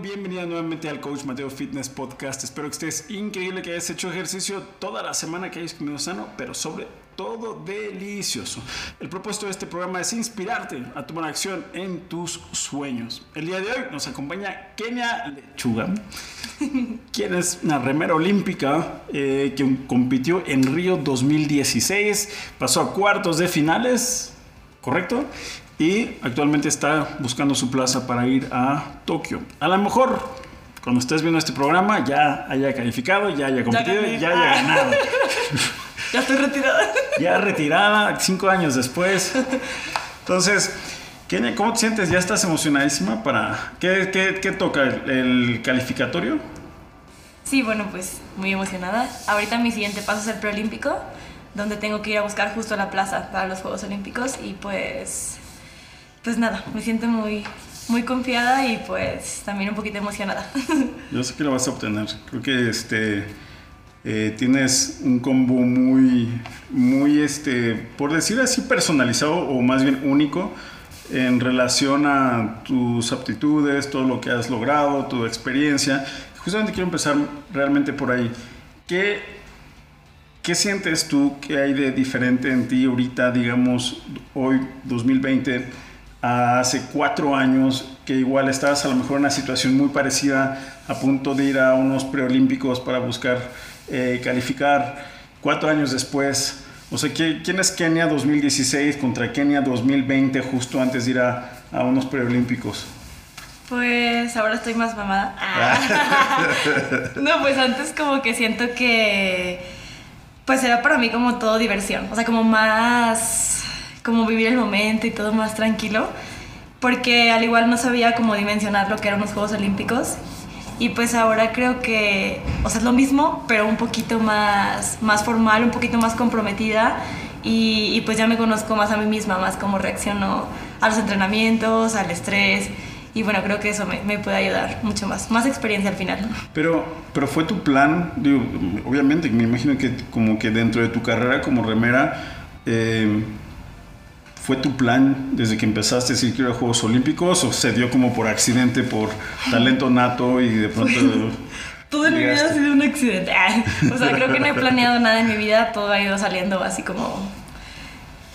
bienvenido nuevamente al Coach Mateo Fitness Podcast. Espero que estés increíble, que hayas hecho ejercicio toda la semana, que hayas comido sano, pero sobre todo delicioso. El propósito de este programa es inspirarte a tomar acción en tus sueños. El día de hoy nos acompaña Kenia Lechuga, quien es una remera olímpica eh, que compitió en Río 2016, pasó a cuartos de finales, ¿correcto? Y actualmente está buscando su plaza para ir a Tokio. A lo mejor cuando estés viendo este programa ya haya calificado, ya haya competido, ya, ya haya ganado. ya estoy retirada. ya retirada, cinco años después. Entonces, Kenia, ¿cómo te sientes? ¿Ya estás emocionadísima para... ¿Qué, qué, toca? ¿El, calificatorio? Sí, bueno, pues muy emocionada. Ahorita mi siguiente paso es el preolímpico, donde tengo que ir a buscar justo la plaza para los Juegos Olímpicos y pues pues nada, me siento muy, muy confiada y pues también un poquito emocionada. Yo sé que lo vas a obtener. Creo que este eh, tienes un combo muy, muy, este, por decir así, personalizado o más bien único en relación a tus aptitudes, todo lo que has logrado, tu experiencia. Justamente quiero empezar realmente por ahí. ¿Qué, qué sientes tú que hay de diferente en ti ahorita, digamos, hoy, 2020? Hace cuatro años, que igual estabas a lo mejor en una situación muy parecida, a punto de ir a unos preolímpicos para buscar eh, calificar, cuatro años después. O sea, ¿quién es Kenia 2016 contra Kenia 2020 justo antes de ir a, a unos preolímpicos? Pues ahora estoy más mamada. no, pues antes como que siento que pues era para mí como todo diversión, o sea, como más como vivir el momento y todo más tranquilo, porque al igual no sabía cómo dimensionar lo que eran los Juegos Olímpicos. Y pues ahora creo que, o sea, es lo mismo, pero un poquito más, más formal, un poquito más comprometida. Y, pues ya me conozco más a mí misma, más cómo reacciono a los entrenamientos, al estrés. Y bueno, creo que eso me, me, puede ayudar mucho más, más experiencia al final. Pero, pero fue tu plan, digo, obviamente me imagino que como que dentro de tu carrera como remera, eh, ¿Fue tu plan desde que empezaste a decir que iba a Juegos Olímpicos o se dio como por accidente, por talento nato y de pronto... todo en mi vida ha sido un accidente. o sea, creo que no he planeado nada en mi vida, todo ha ido saliendo así como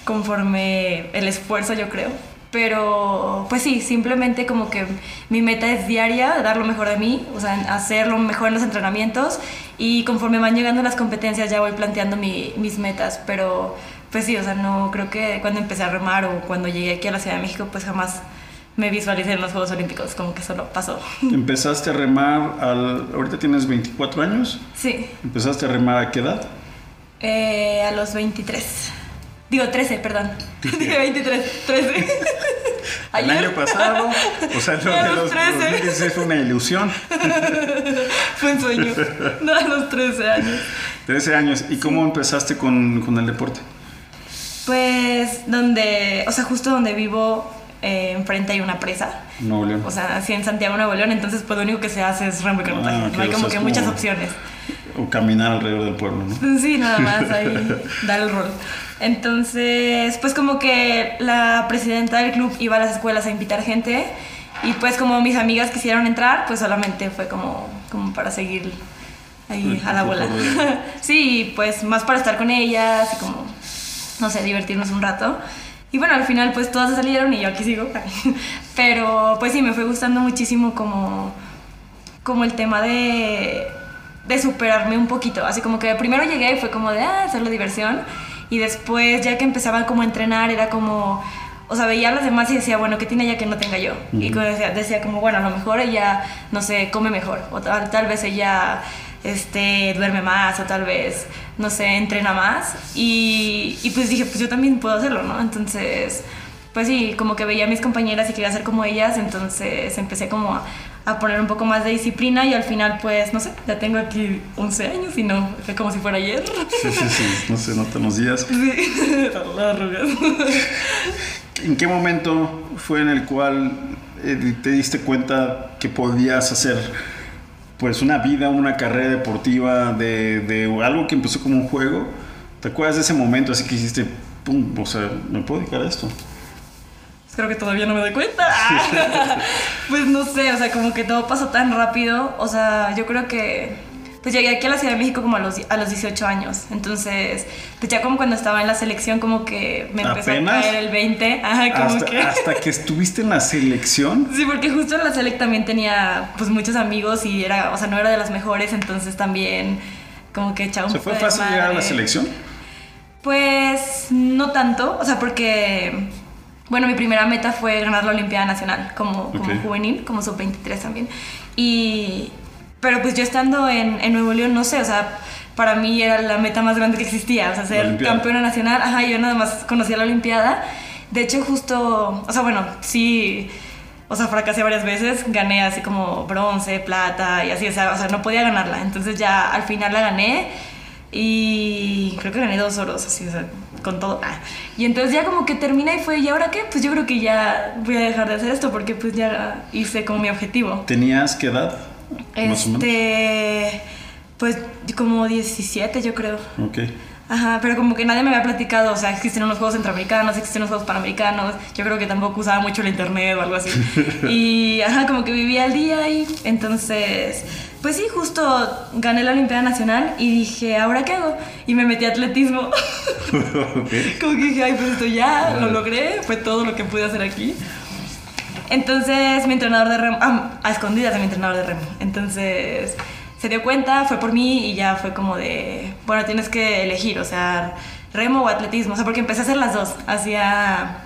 conforme el esfuerzo, yo creo. Pero, pues sí, simplemente como que mi meta es diaria, dar lo mejor de mí, o sea, hacer lo mejor en los entrenamientos y conforme van llegando las competencias ya voy planteando mis metas, pero pues sí, o sea, no creo que cuando empecé a remar o cuando llegué aquí a la Ciudad de México, pues jamás me visualicé en los Juegos Olímpicos, como que solo pasó. ¿Empezaste a remar al... ahorita tienes 24 años? Sí. ¿Empezaste a remar a qué edad? Eh, a los 23. Digo, 13, perdón. Dije 23, 13. El año pasado, o sea, lo de los, 13. fue una ilusión. fue un sueño. No, a los 13 años. 13 años. ¿Y cómo empezaste con, con el deporte? Pues donde, o sea, justo donde vivo, eh, enfrente hay una presa. Nuevo León. O sea, así en Santiago, Nuevo León, entonces pues lo único que se hace es remo ah, no hay como que muchas opciones. O caminar alrededor del pueblo, ¿no? Sí, nada más ahí dar el rol. Entonces, pues como que la presidenta del club iba a las escuelas a invitar gente y pues como mis amigas quisieron entrar, pues solamente fue como, como para seguir ahí a la bola. sí, pues más para estar con ellas y como no sé, divertirnos un rato. Y bueno, al final pues todas se salieron y yo aquí sigo. Pero pues sí, me fue gustando muchísimo como, como el tema de, de superarme un poquito. Así como que primero llegué y fue como de, ah, hacerlo diversión. Y después ya que empezaba como a entrenar era como, o sea, veía a las demás y decía, bueno, ¿qué tiene ella que no tenga yo? Y decía, decía, como, bueno, a lo mejor ella, no sé, come mejor. O tal, tal vez ella este, duerme más o tal vez, no sé, entrena más. Y, y, pues dije, pues yo también puedo hacerlo, ¿no? Entonces, pues sí, como que veía a mis compañeras y quería ser como ellas, entonces empecé como a, a, poner un poco más de disciplina y al final, pues, no sé, ya tengo aquí 11 años y no, fue como si fuera ayer. Sí, sí, sí, no se notan los días. Sí, ¿En qué momento fue en el cual eh, te diste cuenta que podías hacer pues una vida, una carrera deportiva, de, de, algo que empezó como un juego. ¿Te acuerdas de ese momento así que hiciste, pum, o sea, me puedo dedicar a esto? Creo que todavía no me doy cuenta. pues no sé, o sea, como que todo pasó tan rápido. O sea, yo creo que pues llegué aquí a la Ciudad de México como a los, a los 18 años. Entonces, pues ya como cuando estaba en la selección, como que me empezó a caer el 20. Ajá, como hasta, que... hasta que estuviste en la selección. Sí, porque justo en la select también tenía pues muchos amigos y era, o sea, no era de las mejores, entonces también como que echaba un ¿Se fue fácil llegar a la selección? Pues no tanto, o sea, porque bueno, mi primera meta fue ganar la Olimpiada Nacional como, como juvenil, como sub-23 también. Y, pero pues yo estando en, en, Nuevo León, no sé, o sea, para mí era la meta más grande que existía, o sea, ser campeona nacional. Ajá, yo nada más conocía la Olimpiada. De hecho, justo, o sea, bueno, sí, o sea, fracasé varias veces, gané así como bronce, plata y así, o sea, o sea, no podía ganarla. Entonces ya al final la gané y creo que gané dos oros, así, o sea, con todo. Ah. Y entonces ya como que termina y fue, ¿y ahora qué? Pues yo creo que ya voy a dejar de hacer esto porque pues ya hice como mi objetivo. ¿Tenías qué edad? Este, pues como 17 yo creo. Ok. Ajá, pero como que nadie me había platicado, o sea, existen unos juegos centroamericanos, existen unos juegos panamericanos, yo creo que tampoco usaba mucho el internet o algo así. y ajá, como que vivía al día y entonces pues sí, justo gané la Olimpiada Nacional y dije, ¿ahora qué hago? Y me metí a atletismo. Como que dije, ay, pues esto ya lo logré, fue todo lo que pude hacer aquí. Entonces mi entrenador de remo, ah, a escondidas de mi entrenador de remo. Entonces se dio cuenta, fue por mí y ya fue como de, bueno, tienes que elegir, o sea, remo o atletismo. O sea, porque empecé a hacer las dos. Hacía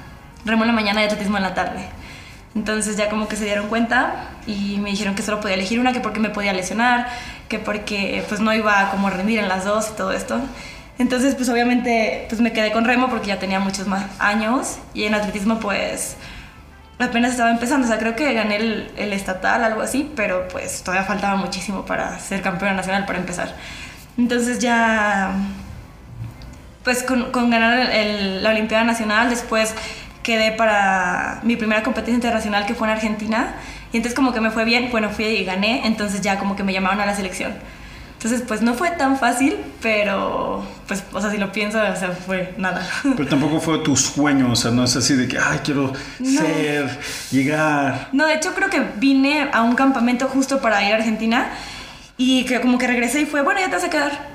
remo en la mañana y atletismo en la tarde. Entonces ya como que se dieron cuenta y me dijeron que solo podía elegir una, que porque me podía lesionar, que porque pues no iba a rendir en las dos y todo esto. Entonces pues obviamente pues me quedé con remo porque ya tenía muchos más años y en atletismo pues apenas estaba empezando, o sea creo que gané el, estatal, algo así, pero pues todavía faltaba muchísimo para ser campeona nacional, para empezar. Entonces ya pues con, con ganar la Olimpiada Nacional, después quedé para mi primera competencia internacional que fue en Argentina. Y entonces como que me fue bien, bueno, fui y gané, entonces ya como que me llamaron a la selección. Entonces, pues no fue tan fácil, pero pues, o sea, si lo pienso, o sea, fue nada. Pero tampoco fue tu sueño, o sea, no es así de que, ay, quiero ser, llegar. No, de hecho creo que vine a un campamento justo para ir a Argentina y que como que regresé y fue, bueno, ya te vas a quedar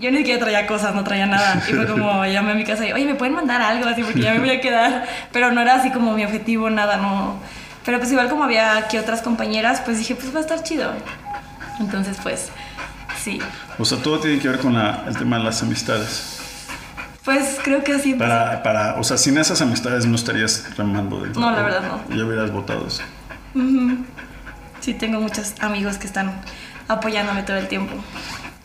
yo ni siquiera traía cosas, no traía nada. Y fue como, llamé a mi casa y, oye, ¿me pueden mandar algo así? Porque ya me voy a quedar. Pero no era así como mi objetivo, nada, no. Pero pues igual como había aquí otras compañeras, pues dije, pues va a estar chido. Entonces, pues, sí. O sea, todo tiene que ver con el tema de las amistades. Pues creo que así. Para, para, o sea, sin esas amistades no estarías remando del No, la verdad no. Ya hubieras votado eso. Sí, tengo muchos amigos que están apoyándome todo el tiempo.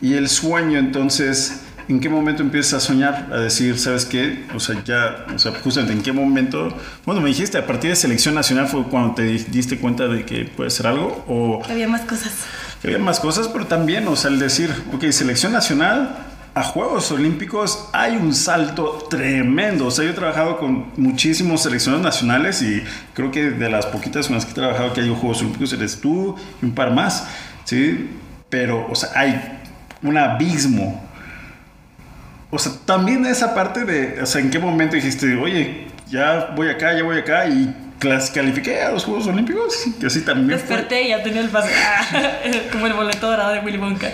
Y el sueño, entonces, ¿en qué momento empiezas a soñar? A decir, ¿sabes qué? O sea, ya, o sea, justamente en qué momento. Bueno, me dijiste, a partir de selección nacional fue cuando te diste cuenta de que puede ser algo, o. Que había más cosas. Que había más cosas, pero también, o sea, el decir, ok, selección nacional. A Juegos Olímpicos hay un salto tremendo. O sea, yo he trabajado con muchísimos seleccionados nacionales y creo que de las poquitas con las que he trabajado que hay Juegos Olímpicos eres tú y un par más, ¿sí? Pero, o sea, hay un abismo. O sea, también esa parte de, o sea, ¿en qué momento dijiste, oye, ya voy acá, ya voy acá y califiqué a los Juegos Olímpicos? Que así también Desperté y ya tenía el pase, como el boleto dorado de Willy Wonka.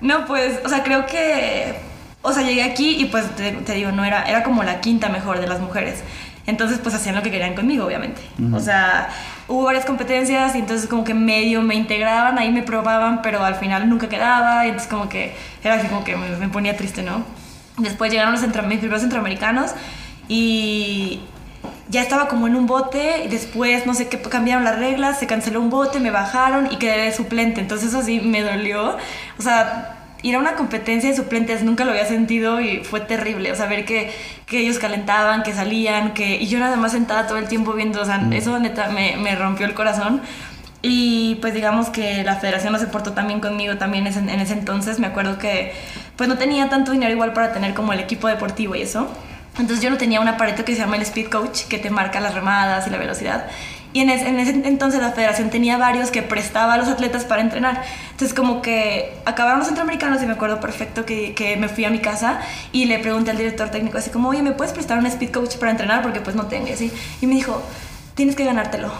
No, pues, o sea, creo que, o sea, llegué aquí y pues te, digo, no era, era como la quinta mejor de las mujeres. Entonces, pues hacían lo que querían conmigo, obviamente. O sea, hubo varias competencias y entonces como que medio me integraban, ahí me probaban, pero al final nunca quedaba y entonces como que era así como que me, ponía triste, ¿no? Después llegaron los centro, mis primeros centroamericanos y ya estaba como en un bote y después no sé qué cambiaron las reglas, se canceló un bote, me bajaron y quedé de suplente, entonces eso sí me dolió. O sea, ir a una competencia de suplentes nunca lo había sentido y fue terrible. O sea, ver que, que ellos calentaban, que salían, que. Y yo nada más sentada todo el tiempo viendo, o sea, mm. eso neta me, me, rompió el corazón. Y pues digamos que la federación no se portó también conmigo también en, en ese entonces. Me acuerdo que pues no tenía tanto dinero igual para tener como el equipo deportivo y eso. Entonces yo no tenía un aparato que se llama el Speed Coach, que te marca las remadas y la velocidad. Y en ese, en ese, entonces la federación tenía varios que prestaba a los atletas para entrenar. Entonces como que acabaron los centroamericanos y me acuerdo perfecto que, que, me fui a mi casa y le pregunté al director técnico así como, oye, ¿me puedes prestar un speed coach para entrenar? Porque pues no tengo así. Y me dijo, tienes que ganártelo.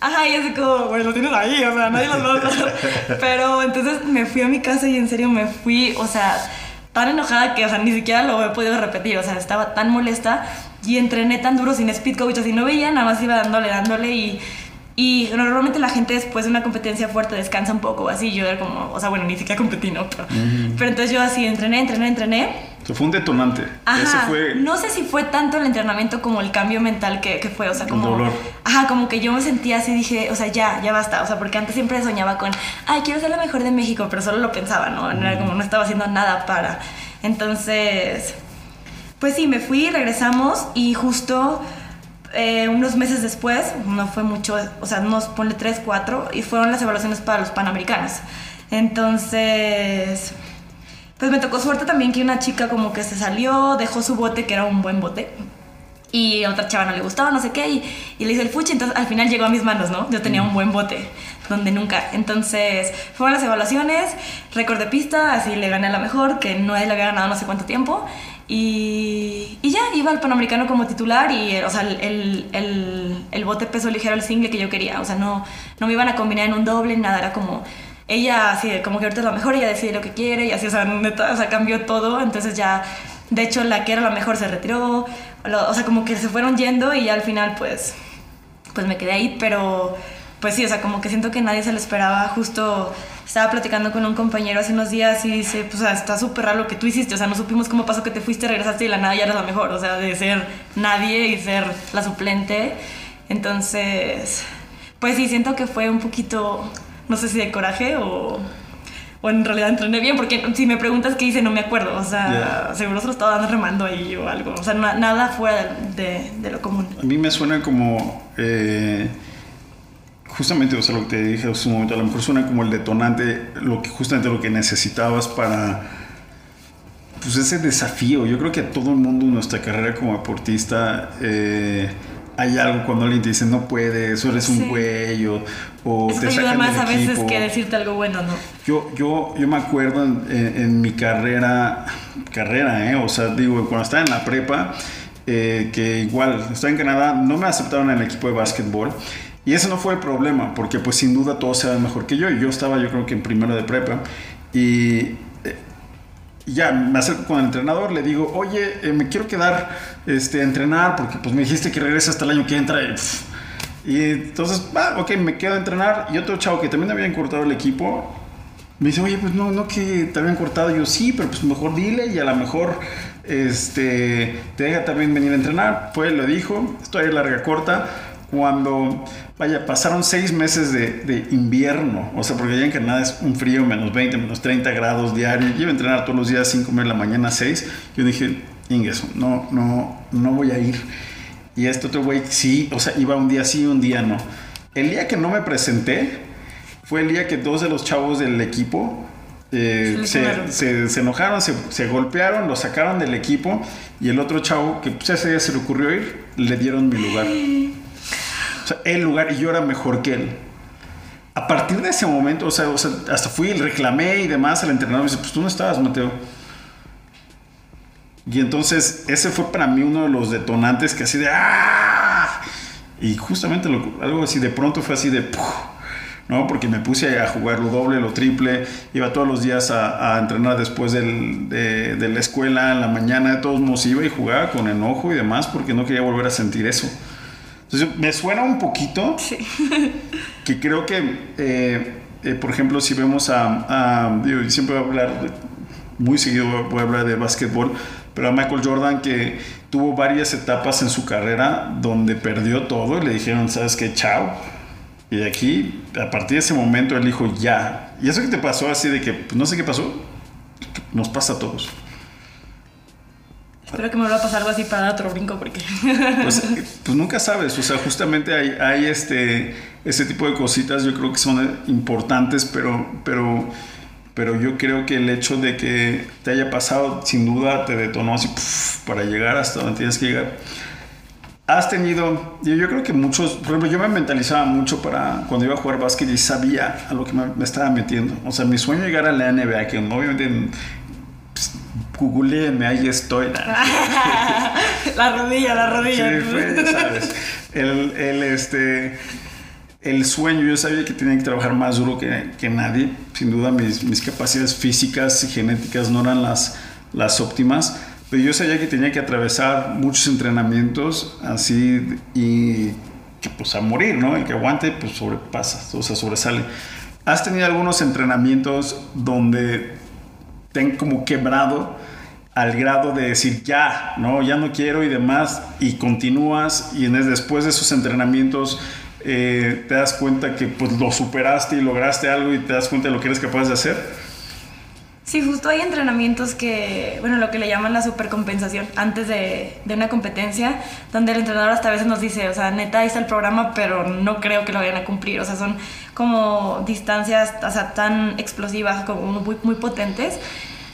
Ajá, y así como, bueno, lo tienes ahí, o sea, nadie los va a. Pero entonces me fui a mi casa y en serio me fui, o sea, tan enojada que, o sea, ni siquiera lo he podido repetir, o sea, estaba tan molesta y entrené tan duro sin speed coach, así no veía, nada más iba dándole, dándole y, y normalmente la gente después de una competencia fuerte descansa un poco, así yo era como, o sea, bueno, ni siquiera competí, ¿no? Pero, pero entonces yo así entrené, entrené, entrené. O sea, fue un detonante. Ajá, Ese fue... no sé si fue tanto el entrenamiento como el cambio mental que, que fue, o sea, El como... dolor. Ajá, como que yo me sentía así, dije, o sea, ya, ya basta, o sea, porque antes siempre soñaba con, ay, quiero ser la mejor de México, pero solo lo pensaba, ¿no? No Era como, no estaba haciendo nada para... Entonces, pues sí, me fui, regresamos y justo eh, unos meses después, no fue mucho, o sea, nos ponle 3, 4, y fueron las evaluaciones para los Panamericanos. Entonces, pues me tocó suerte también que una chica como que se salió, dejó su bote, que era un buen bote, y a otra chava no le gustaba, no sé qué, y, y le hice el fuchi, entonces al final llegó a mis manos, ¿no? Yo tenía un buen bote, donde nunca. Entonces, fueron las evaluaciones, récord de pista, así le gané a la mejor, que no él había ganado no sé cuánto tiempo, y, ya, iba al Panamericano como titular, y, o sea, el, el, bote peso ligero, el single que yo quería, o sea, no, no me iban a combinar en un doble, nada, era como ella así como que ahorita es la mejor, ella decide lo que quiere y así, o sea, neta, o cambió todo, entonces ya, de hecho, la que era la mejor se retiró, o sea, como que se fueron yendo y al final, pues, pues me quedé ahí, pero, pues sí, o sea, como que siento que nadie se lo esperaba, justo estaba platicando con un compañero hace unos días y dice, pues, o sea, está súper raro lo que tú hiciste, o sea, no supimos cómo pasó que te fuiste, regresaste y de la nada ya eres la mejor, o sea, de ser nadie y ser la suplente, entonces, pues sí, siento que fue un poquito, no sé si de coraje o, o en realidad entrené bien, porque si me preguntas qué hice no me acuerdo, o sea, Ya. seguro se lo estaba dando remando ahí o algo, o sea, na- nada fuera de, de lo común. A mí me suena como... eh, justamente, o sea, lo que te dije hace un momento, a lo mejor suena como el detonante, lo que, justamente lo que necesitabas para... Pues ese desafío. Yo creo que a todo el mundo en nuestra carrera como deportista... eh, hay algo cuando alguien te dice no puedes, o eres un güey, o, o Eso te te ayuda sacan más del a veces equipo. que decirte algo bueno, ¿no? Yo, yo, yo me acuerdo en, en- en mi carrera, carrera, ¿eh? o sea, digo, cuando estaba en la prepa, eh, que igual estaba en Canadá, no me aceptaron en el equipo de básquetbol. Y ese no fue el problema, porque pues sin duda todos saben mejor que yo. Y yo estaba, yo creo que en primero de prepa. Y eh, ya me acerco con el entrenador, le digo, oye, eh, me quiero quedar este, a entrenar, porque pues me dijiste que regresa hasta el año que entra. Y, y entonces, ah, ok, me quedo a entrenar. Y otro chavo que también habían cortado el equipo, me dice, oye, pues no, no que te habían cortado. Y yo, sí, pero pues mejor dile y a lo mejor este, te deja también venir a entrenar. Fue, lo dijo, estoy larga corta. Cuando, vaya, pasaron seis meses de, de invierno, o sea, porque allá en Canadá es un frío, menos 20, menos 30 grados diario. Yo iba a entrenar todos los días, 5 de la mañana, 6. Yo dije, Ingeso, no, no, no voy a ir. Y este otro güey, sí, o sea, iba un día sí, un día no. El día que no me presenté, fue el día que dos de los chavos del equipo eh, Se se, lesionaron. se- se enojaron, se, se golpearon, lo sacaron del equipo y el otro chavo que pues, ese día se le ocurrió ir, le dieron mi lugar. El lugar y yo era mejor que él. A partir de ese momento, o sea, hasta fui y reclamé y demás al entrenador. Me dice, pues tú no estabas, Mateo. Y entonces ese fue para mí uno de los detonantes que así de ¡ah! Y justamente lo- algo así de pronto fue así de. ¿no? Porque me puse a jugar lo doble, lo triple, iba todos los días a, a entrenar después del- de, de la escuela, en la mañana, de todos modos iba y jugaba con enojo y demás porque no quería volver a sentir eso. Entonces me suena un poquito que creo que, eh, eh, por ejemplo, si vemos a, a- digo, yo siempre voy a hablar, de- muy seguido voy a hablar de básquetbol, pero a Michael Jordan que tuvo varias etapas en su carrera donde perdió todo y le dijeron, ¿sabes qué? Chao. Y de aquí, a partir de ese momento, él dijo, ya. Y eso que te pasó así de que, pues, no sé qué pasó, nos pasa a todos. Espero que me vuelva a pasar algo así para dar otro brinco porque... Pues, pues nunca sabes, o sea, justamente hay, hay este, ese tipo de cositas, yo creo que son importantes, pero, pero, pero yo creo que el hecho de que te haya pasado, sin duda, te detonó así para llegar hasta donde tienes que llegar. Has tenido, yo, yo creo que muchos, por ejemplo, yo me mentalizaba mucho para cuando iba a jugar básquet y sabía a lo que me, estaba metiendo. O sea, mi sueño llegar a la NBA, que obviamente googleenme, ahí estoy. la rodilla, la rodilla. Sí, fue, sabes. El, el, este, el sueño, yo sabía que tenía que trabajar más duro que, que nadie. Sin duda, mis, mis, capacidades físicas y genéticas no eran las, las óptimas. Pero yo sabía que tenía que atravesar muchos entrenamientos así y que pues a morir, ¿no? El que aguante, pues sobrepasa, o sea, sobresale. ¿Has tenido algunos entrenamientos donde te han como quebrado al grado de decir ya, no, ya no quiero y demás, y continúas y después de esos entrenamientos eh, te das cuenta que pues lo superaste y lograste algo y te das cuenta de lo que eres capaz de hacer? Sí, justo hay entrenamientos que, bueno, lo que le llaman la supercompensación antes de, de, una competencia, donde el entrenador hasta a veces nos dice, o sea, neta, ahí está el programa, pero no creo que lo vayan a cumplir. O sea, son como distancias, o sea, tan explosivas, como muy, muy potentes,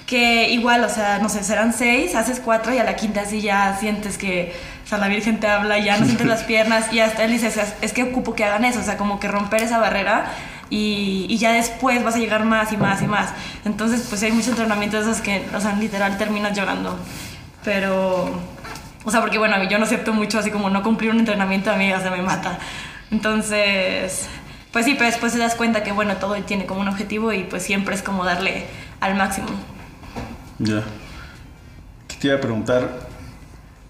que igual, o sea, no sé, serán seis, haces cuatro y a la quinta sí ya sientes que, o sea, la Virgen te habla, ya no sientes las piernas y hasta él dice, es que ocupo que hagan eso, o sea, como que romper esa barrera y, y, ya después vas a llegar más y más y más. Entonces, pues hay muchos entrenamientos de esos que, o sea, literal terminas llorando. Pero, o sea, porque bueno, yo no acepto mucho así como no cumplir un entrenamiento, a mí ya se me mata. Entonces, pues sí, pero después te das cuenta que bueno, todo tiene como un objetivo y pues siempre es como darle al máximo. Ya. ¿Qué te iba a preguntar?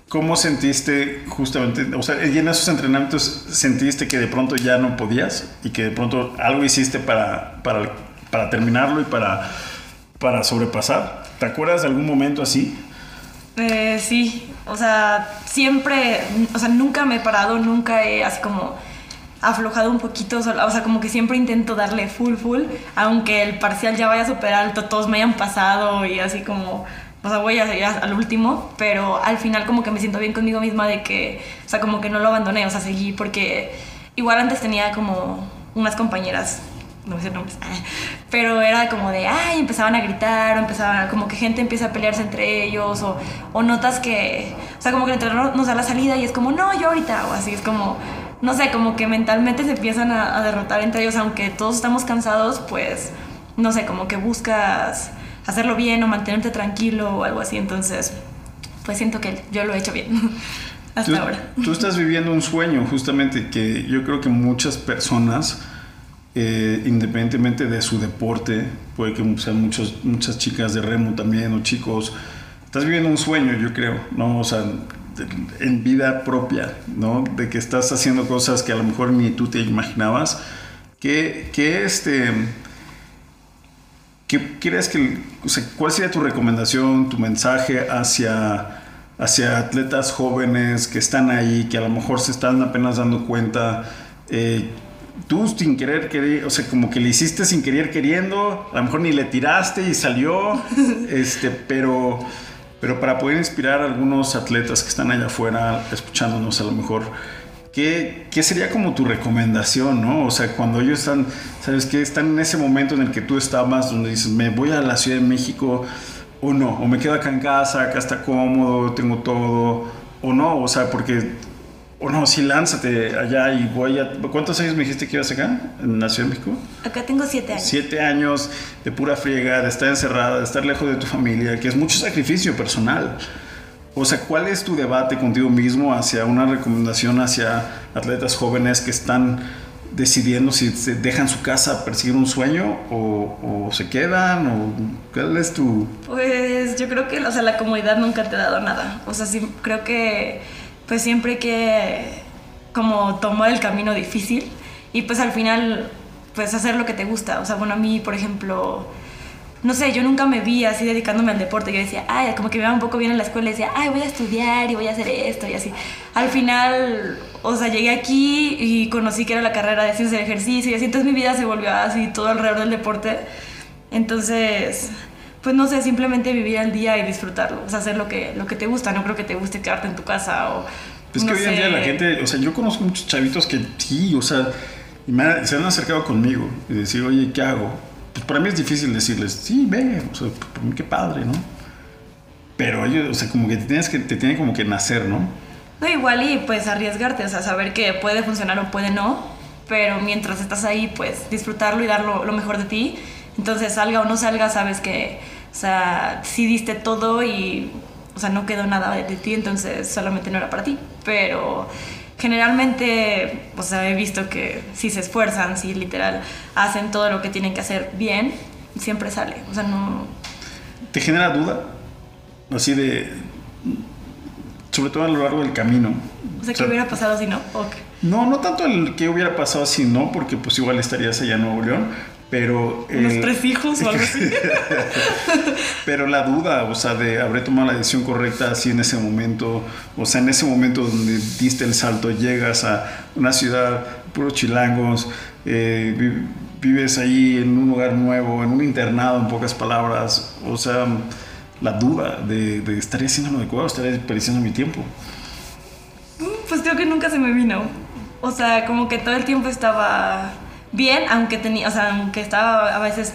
¿Cómo sentiste justamente, o sea, en esos entrenamientos sentiste que de pronto ya no podías y que de pronto algo hiciste para, para, para terminarlo y para, para sobrepasar? ¿Te acuerdas de algún momento así? Eh, sí, o sea, siempre, o sea, nunca me he parado, nunca he así como aflojado un poquito, o sea, como que siempre intento darle full, full, aunque el parcial ya vaya súper alto, todos me hayan pasado y así como o sea, voy a seguir al último, pero al final como que me siento bien conmigo misma de que, o sea, como que no lo abandoné, o sea, seguí porque igual antes tenía como unas compañeras, no sé nombres, pero era como de, ay, empezaban a gritar, o empezaban, como que gente empieza a pelearse entre ellos, o, o notas que, o sea, como que el entrenador nos da la salida y es como, no, yo ahorita, o así, es como, no sé, como que mentalmente se empiezan a, a derrotar entre ellos, aunque todos estamos cansados, pues, no sé, como que buscas hacerlo bien o mantenerte tranquilo o algo así. Entonces, pues siento que yo lo he hecho bien hasta ahora. Tú estás viviendo un sueño justamente que yo creo que muchas personas, eh, independientemente de su deporte, puede que sean muchos, muchas chicas de remo también o chicos, estás viviendo un sueño, yo creo, ¿no? O sea, en vida propia, ¿no? De que estás haciendo cosas que a lo mejor ni tú te imaginabas. Que, que este ¿Qué crees que, o sea, cuál sería tu recomendación, tu mensaje hacia, hacia atletas jóvenes que están ahí, que a lo mejor se están apenas dando cuenta? Eh, tú sin querer, querer, o sea, como que le hiciste sin querer queriendo, a lo mejor ni le tiraste y salió, este, pero, pero para poder inspirar a algunos atletas que están allá afuera escuchándonos a lo mejor ¿Qué, ¿qué, sería como tu recomendación, no? O sea, cuando ellos están, ¿sabes qué? Están en ese momento en el que tú estabas, donde dices, me voy a la Ciudad de México, o no, o me quedo acá en casa, acá está cómodo, tengo todo, o no, o sea, porque, o no, sí, lánzate allá y voy a... ¿Cuántos años me dijiste que ibas acá, en la Ciudad de México? Acá tengo siete años. Siete años de pura friega, de estar encerrada, de estar lejos de tu familia, que es mucho sacrificio personal. O sea, ¿cuál es tu debate contigo mismo hacia una recomendación hacia atletas jóvenes que están decidiendo si se dejan su casa a perseguir un sueño o, se quedan? O, ¿Cuál es tu...? Pues yo creo que o sea, la comodidad nunca te ha dado nada. O sea, sí, creo que pues siempre que como tomar el camino difícil y pues al final pues hacer lo que te gusta. O sea, bueno, a mí, por ejemplo no sé, yo nunca me vi así dedicándome al deporte. Yo decía, ay, como que me iba un poco bien en la escuela y decía, ay, voy a estudiar y voy a hacer esto y así. Al final, o sea, llegué aquí y conocí que era la carrera de ciencias del ejercicio y así. Entonces mi vida se volvió así todo alrededor del deporte. Entonces, pues no sé, simplemente vivir el día y disfrutarlo. O sea, hacer lo que, lo que te gusta. No creo que te guste quedarte en tu casa o. Pues que hoy en día la gente, o sea, yo conozco muchos chavitos que sí, o sea, y me, se han acercado conmigo y decir, oye, ¿qué hago? pues para mí es difícil decirles, sí, ve, o sea, qué padre, ¿no? Pero ellos, o sea, como que te tienes que, te tiene como que nacer, ¿no? No, igual y pues arriesgarte, o sea, saber que puede funcionar o puede no, pero mientras estás ahí, pues disfrutarlo y dar lo, lo mejor de ti. Entonces, salga o no salga, sabes que, o sea, sí diste todo y, o sea, no quedó nada de, ti, entonces solamente no era para ti. Pero generalmente, o sea, he visto que si se esfuerzan, si literal hacen todo lo que tienen que hacer bien, siempre sale. O sea, no. ¿Te genera duda? Así de. Sobre todo a lo largo del camino. O sea, ¿qué hubiera pasado si no? Okay. No, no tanto el que hubiera pasado si no, porque pues igual estarías allá en Nuevo León, pero... Unos eh, tres hijos o algo así. pero la duda, o sea, de habré tomado la decisión correcta así en ese momento, o sea, en ese momento donde diste el salto, llegas a una ciudad, puros chilangos, eh, vives ahí en un lugar nuevo, en un internado, en pocas palabras, o sea, la duda de, de estaré haciendo lo adecuado, estaré desperdiciando mi tiempo. Mm, pues creo que nunca se me vino. O sea, como que todo el tiempo estaba bien, aunque tenía, o sea, aunque estaba a veces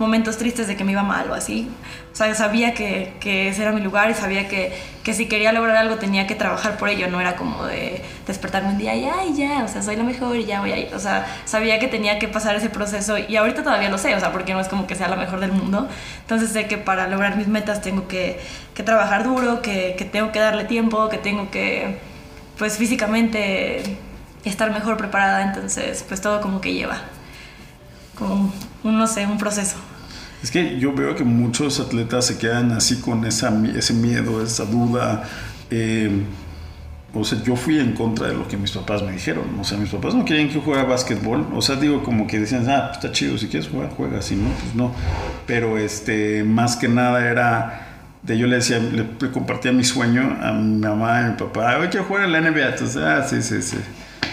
momentos tristes de que me iba mal o así. O sea, sabía que, que ese era mi lugar y sabía que, que, si quería lograr algo tenía que trabajar por ello. No era como de despertarme un día y ay, ya, o sea, soy la mejor y ya voy a ir. O sea, sabía que tenía que pasar ese proceso y ahorita todavía lo sé, o sea, porque no es como que sea la mejor del mundo. Entonces sé que para lograr mis metas tengo que, que trabajar duro, que, que tengo que darle tiempo, que tengo que, pues físicamente estar mejor preparada, entonces pues todo como que lleva como no sé, un proceso. Es que yo veo que muchos atletas se quedan así con esa, ese miedo, esa duda. Eh, o sea, yo fui en contra de lo que mis papás me dijeron. O sea, mis papás no querían que yo jugara básquetbol. O sea, digo, como que decían, ah, pues está chido, si quieres jugar, juega. Si no, pues no. Pero este, más que nada era de yo le decía, le, compartía mi sueño a mi mamá y a mi papá. Oye, quiero jugar en la NBA. Entonces, ah, sí, sí, sí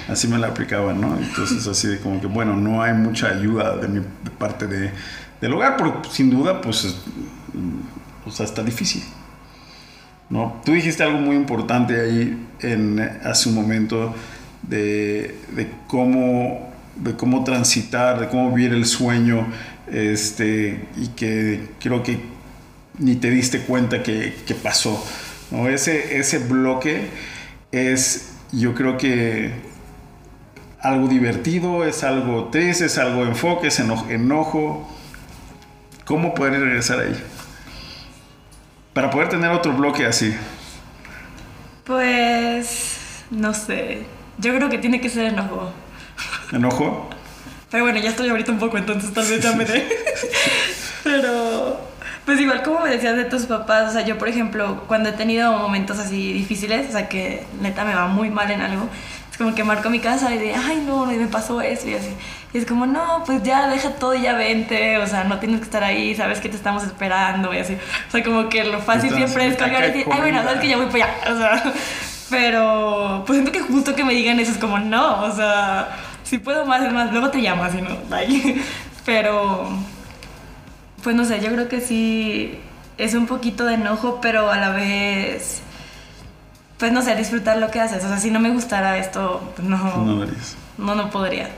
así me la aplicaban, ¿no? Entonces así de como que, bueno, no hay mucha ayuda de mi parte de, del hogar, pero sin duda, pues, sea, está difícil. ¿no? Tú dijiste algo muy importante ahí en, hace un momento de, de, cómo, de cómo transitar, de cómo vivir el sueño, este, y que creo que ni te diste cuenta que, que pasó. ¿no? Ese, ese bloque es, yo creo que algo divertido, es algo triste, es algo enfoque, es enojo. ¿Cómo poder regresar ahí? Para poder tener otro bloque así. Pues, no sé. Yo creo que tiene que ser enojo. ¿Enojo? Pero bueno, ya estoy ahorita un poco, entonces tal vez ya me dé. Pero, pues igual como me decías de tus papás, o sea, yo por ejemplo, cuando he tenido momentos así difíciles, o sea, que neta me va muy mal en algo, como que marco mi casa y de, ay, no, no, me pasó eso y así. Y es como, no, pues ya deja todo y ya vente, o sea, no tienes que estar ahí, sabes que te estamos esperando y así. O sea, como que lo fácil siempre es colgar y decir, ay, bueno, sabes que ya voy para allá, o sea. Pero, pues siento que justo que me digan eso es como, no, o sea, si puedo más, es más, luego te llamo así, ¿no? Bye. Pero, pues no sé, yo creo que sí es un poquito de enojo, pero a la vez pues no sé, disfrutar lo que haces. O sea, si no me gustara esto, pues no. No, no, no podría.